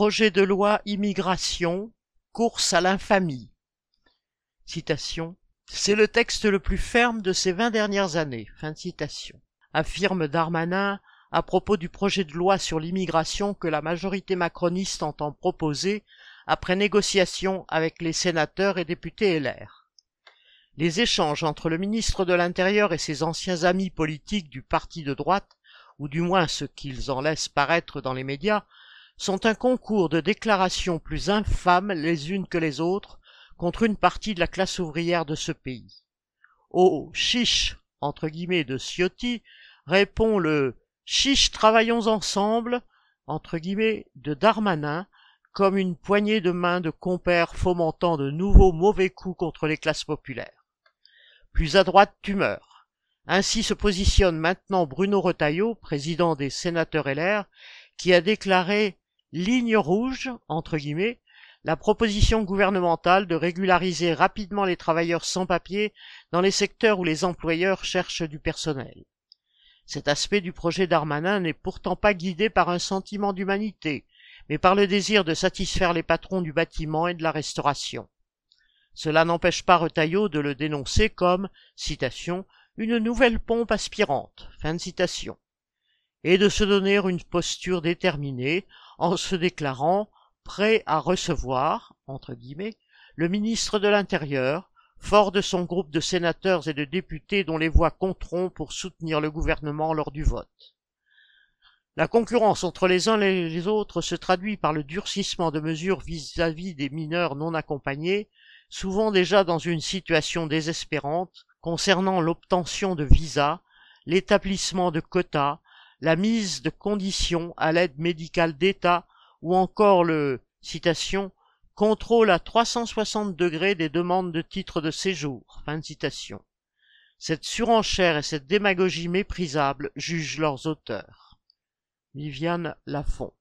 Projet de loi immigration, course à l'infamie. C'est le texte le plus ferme de ces vingt dernières années. Affirme Darmanin à propos du projet de loi sur l'immigration que la majorité macroniste entend proposer après négociation avec les sénateurs et députés LR. Les échanges entre le ministre de l'Intérieur et ses anciens amis politiques du parti de droite, ou du moins ce qu'ils en laissent paraître dans les médias, sont un concours de déclarations plus infâmes les unes que les autres contre une partie de la classe ouvrière de ce pays. Au chiche entre guillemets de Ciotti répond le chiche travaillons ensemble entre guillemets de Darmanin comme une poignée de main de compères fomentant de nouveaux mauvais coups contre les classes populaires. Plus à droite tu meurs. Ainsi se positionne maintenant Bruno Retailleau, président des sénateurs LR, qui a déclaré ligne rouge, entre guillemets, la proposition gouvernementale de régulariser rapidement les travailleurs sans papier dans les secteurs où les employeurs cherchent du personnel. Cet aspect du projet Darmanin n'est pourtant pas guidé par un sentiment d'humanité, mais par le désir de satisfaire les patrons du bâtiment et de la restauration. Cela n'empêche pas Retailleau de le dénoncer comme, citation, une nouvelle pompe aspirante, fin de citation, et de se donner une posture déterminée en se déclarant prêt à recevoir, entre guillemets, le ministre de l'Intérieur, fort de son groupe de sénateurs et de députés dont les voix compteront pour soutenir le gouvernement lors du vote. La concurrence entre les uns et les autres se traduit par le durcissement de mesures vis-à-vis des mineurs non accompagnés, souvent déjà dans une situation désespérante, concernant l'obtention de visas, l'établissement de quotas, la mise de conditions à l'aide médicale d'État ou encore le citation contrôle à 360 degrés des demandes de titres de séjour. Cette surenchère et cette démagogie méprisable jugent leurs auteurs. Viviane Lafont